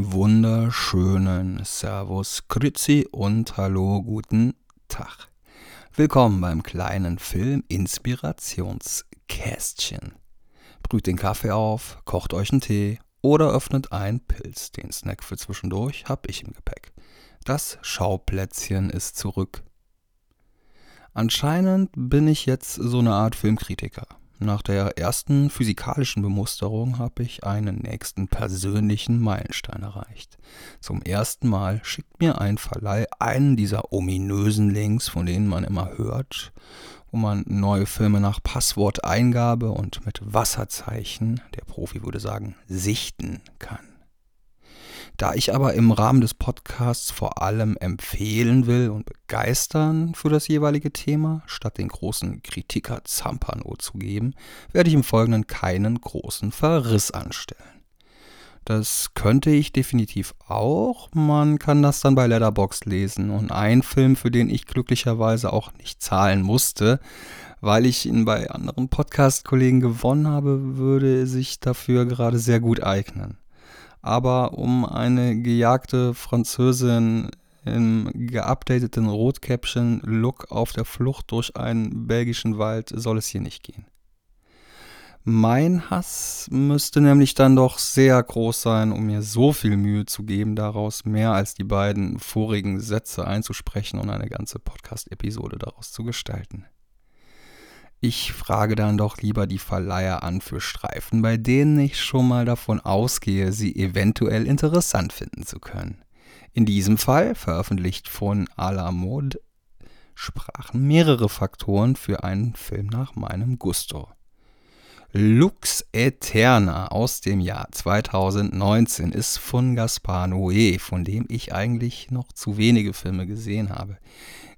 Wunderschönen Servus, Grüezi und Hallo, guten Tag. Willkommen beim kleinen Film Inspirationskästchen. Brüht den Kaffee auf, kocht euch einen Tee oder öffnet einen Pilz. Den Snack für zwischendurch hab ich im Gepäck. Das Schauplätzchen ist zurück. Anscheinend bin ich jetzt so eine Art Filmkritiker. Nach der ersten physikalischen Bemusterung habe ich einen nächsten persönlichen Meilenstein erreicht. Zum ersten Mal schickt mir ein Verleih einen dieser ominösen Links, von denen man immer hört, wo man neue Filme nach Passworteingabe und mit Wasserzeichen, der Profi würde sagen, sichten kann. Da ich aber im Rahmen des Podcasts vor allem empfehlen will und begeistern für das jeweilige Thema, statt den großen Kritiker Zampano zu geben, werde ich im Folgenden keinen großen Verriss anstellen. Das könnte ich definitiv auch. Man kann das dann bei Letterbox lesen. Und ein Film, für den ich glücklicherweise auch nicht zahlen musste, weil ich ihn bei anderen Podcast-Kollegen gewonnen habe, würde sich dafür gerade sehr gut eignen aber um eine gejagte Französin im geupdateten Rotkäppchen-Look auf der Flucht durch einen belgischen Wald soll es hier nicht gehen. Mein Hass müsste nämlich dann doch sehr groß sein, um mir so viel Mühe zu geben, daraus mehr als die beiden vorigen Sätze einzusprechen und eine ganze Podcast-Episode daraus zu gestalten. Ich frage dann doch lieber die Verleiher an für Streifen, bei denen ich schon mal davon ausgehe, sie eventuell interessant finden zu können. In diesem Fall, veröffentlicht von A la Mode, sprachen mehrere Faktoren für einen Film nach meinem Gusto. Lux Eterna aus dem Jahr 2019 ist von Gaspar Noé, von dem ich eigentlich noch zu wenige Filme gesehen habe.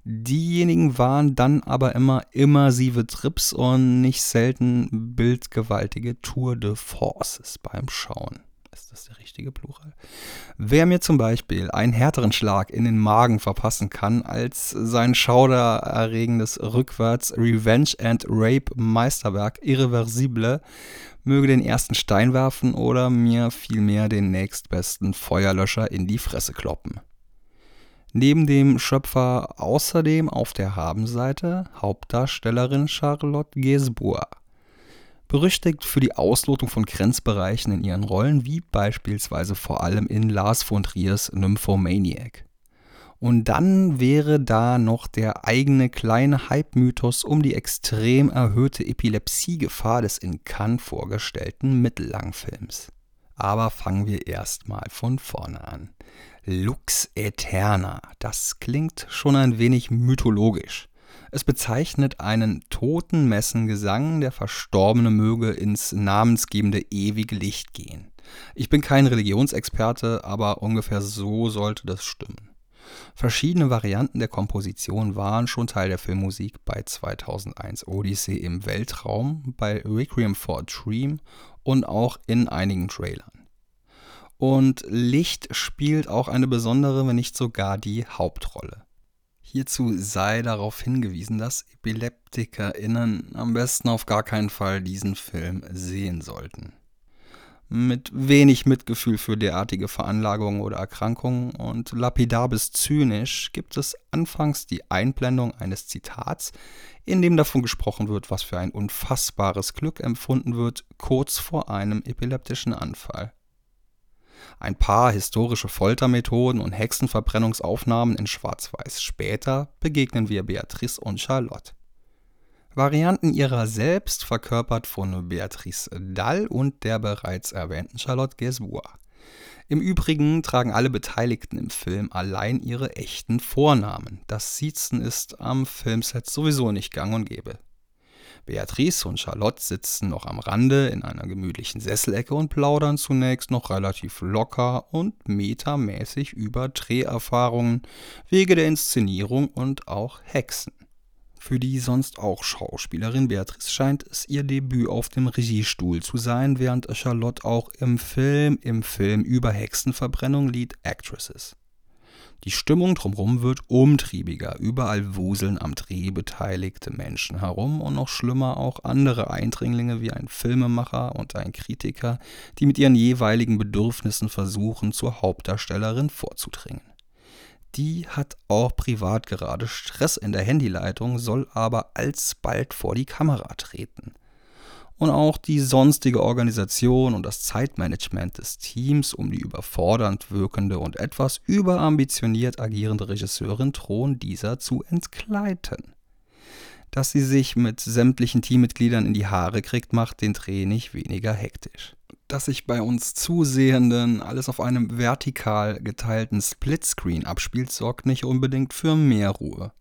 Diejenigen waren dann aber immer immersive Trips und nicht selten bildgewaltige Tour de Forces beim Schauen. Ist das der richtige Plural? Wer mir zum Beispiel einen härteren Schlag in den Magen verpassen kann als sein schaudererregendes Rückwärts Revenge and Rape Meisterwerk Irreversible, möge den ersten Stein werfen oder mir vielmehr den nächstbesten Feuerlöscher in die Fresse kloppen. Neben dem Schöpfer außerdem auf der Habenseite Hauptdarstellerin Charlotte Gainsbourg. Berüchtigt für die Auslotung von Grenzbereichen in ihren Rollen, wie beispielsweise vor allem in Lars von Triers Nymphomaniac. Und dann wäre da noch der eigene kleine Hype-Mythos um die extrem erhöhte Epilepsiegefahr des in Cannes vorgestellten Mittellangfilms. Aber fangen wir erstmal von vorne an. Lux Aeterna, das klingt schon ein wenig mythologisch. Es bezeichnet einen toten Messengesang, der Verstorbene möge ins namensgebende ewige Licht gehen. Ich bin kein Religionsexperte, aber ungefähr so sollte das stimmen. Verschiedene Varianten der Komposition waren schon Teil der Filmmusik bei 2001 Odyssey im Weltraum, bei Requiem for a Dream und auch in einigen Trailern. Und Licht spielt auch eine besondere, wenn nicht sogar die Hauptrolle. Hierzu sei darauf hingewiesen, dass EpileptikerInnen am besten auf gar keinen Fall diesen Film sehen sollten. Mit wenig Mitgefühl für derartige Veranlagungen oder Erkrankungen und lapidar bis zynisch gibt es anfangs die Einblendung eines Zitats, in dem davon gesprochen wird, was für ein unfassbares Glück empfunden wird, kurz vor einem epileptischen Anfall. Ein paar historische Foltermethoden und Hexenverbrennungsaufnahmen in Schwarz-Weiß später begegnen wir Beatrice und Charlotte. Varianten ihrer selbst verkörpert von Beatrice Dall und der bereits erwähnten Charlotte Gainsbourg. Im Übrigen tragen alle Beteiligten im Film allein ihre echten Vornamen. Das Siezen ist am Filmset sowieso nicht gang und gäbe. Beatrice und Charlotte sitzen noch am Rande in einer gemütlichen Sesselecke und plaudern zunächst noch relativ locker und metamäßig über Dreherfahrungen, Wege der Inszenierung und auch Hexen. Für die sonst auch Schauspielerin Beatrice scheint es ihr Debüt auf dem Regiestuhl zu sein, während Charlotte auch im Film im Film über Hexenverbrennung Lead Actress ist. Die Stimmung drumherum wird umtriebiger. Überall wuseln am Dreh beteiligte Menschen herum und noch schlimmer auch andere Eindringlinge wie ein Filmemacher und ein Kritiker, die mit ihren jeweiligen Bedürfnissen versuchen, zur Hauptdarstellerin vorzudringen. Die hat auch privat gerade Stress in der Handyleitung, soll aber alsbald vor die Kamera treten und auch die sonstige Organisation und das Zeitmanagement des Teams um die überfordernd wirkende und etwas überambitioniert agierende Regisseurin drohen dieser zu entkleiden. Dass sie sich mit sämtlichen Teammitgliedern in die Haare kriegt, macht den Dreh nicht weniger hektisch. Dass sich bei uns Zusehenden alles auf einem vertikal geteilten Splitscreen abspielt, sorgt nicht unbedingt für mehr Ruhe.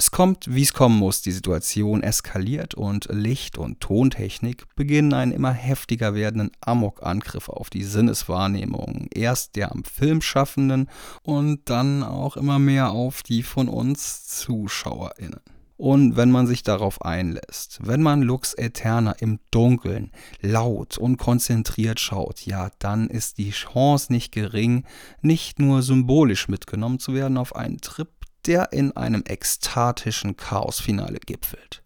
Es kommt, wie es kommen muss, die Situation eskaliert und Licht- und Tontechnik beginnen einen immer heftiger werdenden Amok-Angriff auf die Sinneswahrnehmung. Erst der am Film Schaffenden und dann auch immer mehr auf die von uns ZuschauerInnen. Und wenn man sich darauf einlässt, wenn man Lux Eterna im Dunkeln laut und konzentriert schaut, ja, dann ist die Chance nicht gering, nicht nur symbolisch mitgenommen zu werden auf einen Trip der in einem ekstatischen Chaosfinale gipfelt.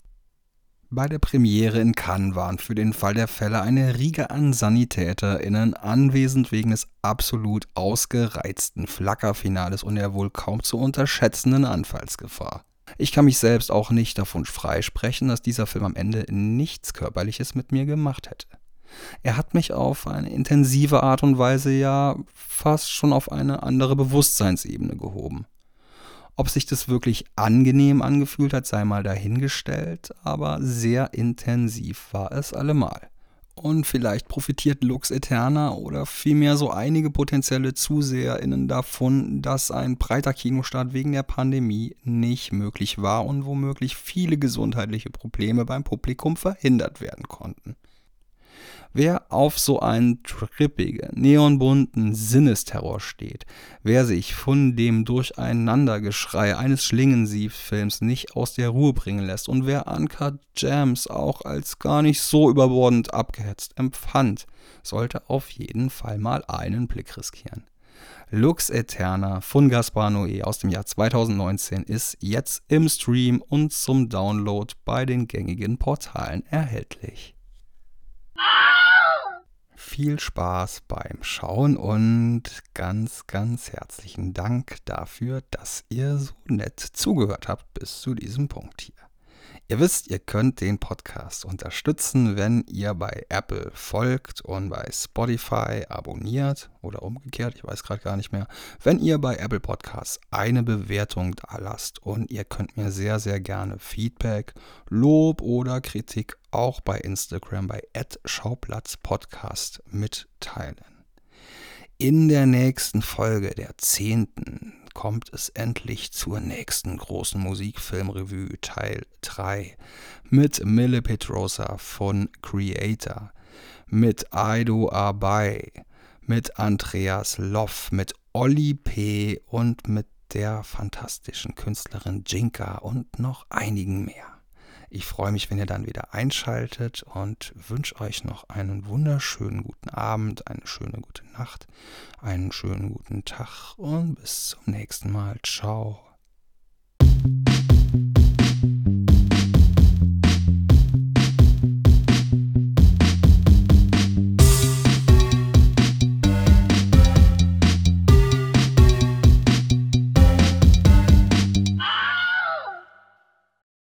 Bei der Premiere in Cannes waren für den Fall der Fälle eine Riege an SanitäterInnen anwesend wegen des absolut ausgereizten Flackerfinales und der wohl kaum zu unterschätzenden Anfallsgefahr. Ich kann mich selbst auch nicht davon freisprechen, dass dieser Film am Ende nichts Körperliches mit mir gemacht hätte. Er hat mich auf eine intensive Art und Weise ja fast schon auf eine andere Bewusstseinsebene gehoben. Ob sich das wirklich angenehm angefühlt hat, sei mal dahingestellt, aber sehr intensiv war es allemal. Und vielleicht profitiert Lux Eterna oder vielmehr so einige potenzielle ZuseherInnen davon, dass ein breiter Kinostart wegen der Pandemie nicht möglich war und womöglich viele gesundheitliche Probleme beim Publikum verhindert werden konnten. Wer auf so einen trippigen, neonbunten Sinnesterror steht, wer sich von dem Durcheinandergeschrei eines Schlingensief-Films nicht aus der Ruhe bringen lässt und wer Uncut Jams auch als gar nicht so überbordend abgehetzt empfand, sollte auf jeden Fall mal einen Blick riskieren. Lux Eterna von Gaspar Noé aus dem Jahr 2019 ist jetzt im Stream und zum Download bei den gängigen Portalen erhältlich viel Spaß beim Schauen und ganz, ganz herzlichen Dank dafür, dass ihr so nett zugehört habt bis zu diesem Punkt hier. Ihr wisst, ihr könnt den Podcast unterstützen, wenn ihr bei Apple folgt und bei Spotify abonniert oder umgekehrt, ich weiß gerade gar nicht mehr. Wenn ihr bei Apple Podcasts eine Bewertung da lasst und ihr könnt mir sehr, sehr gerne Feedback, Lob oder Kritik auch bei Instagram bei @schauplatzpodcast mitteilen. In der nächsten Folge, der zehnten, kommt es endlich zur nächsten großen Musikfilmrevue Teil 3 mit Mille Petrosa von Creator, mit Aido Abai, mit Andreas Loff, mit Olli P. und mit der fantastischen Künstlerin Jinka und noch einigen mehr. Ich freue mich, wenn ihr dann wieder einschaltet und wünsche euch noch einen wunderschönen guten Abend, eine schöne gute Nacht, einen schönen guten Tag und bis zum nächsten Mal. Ciao.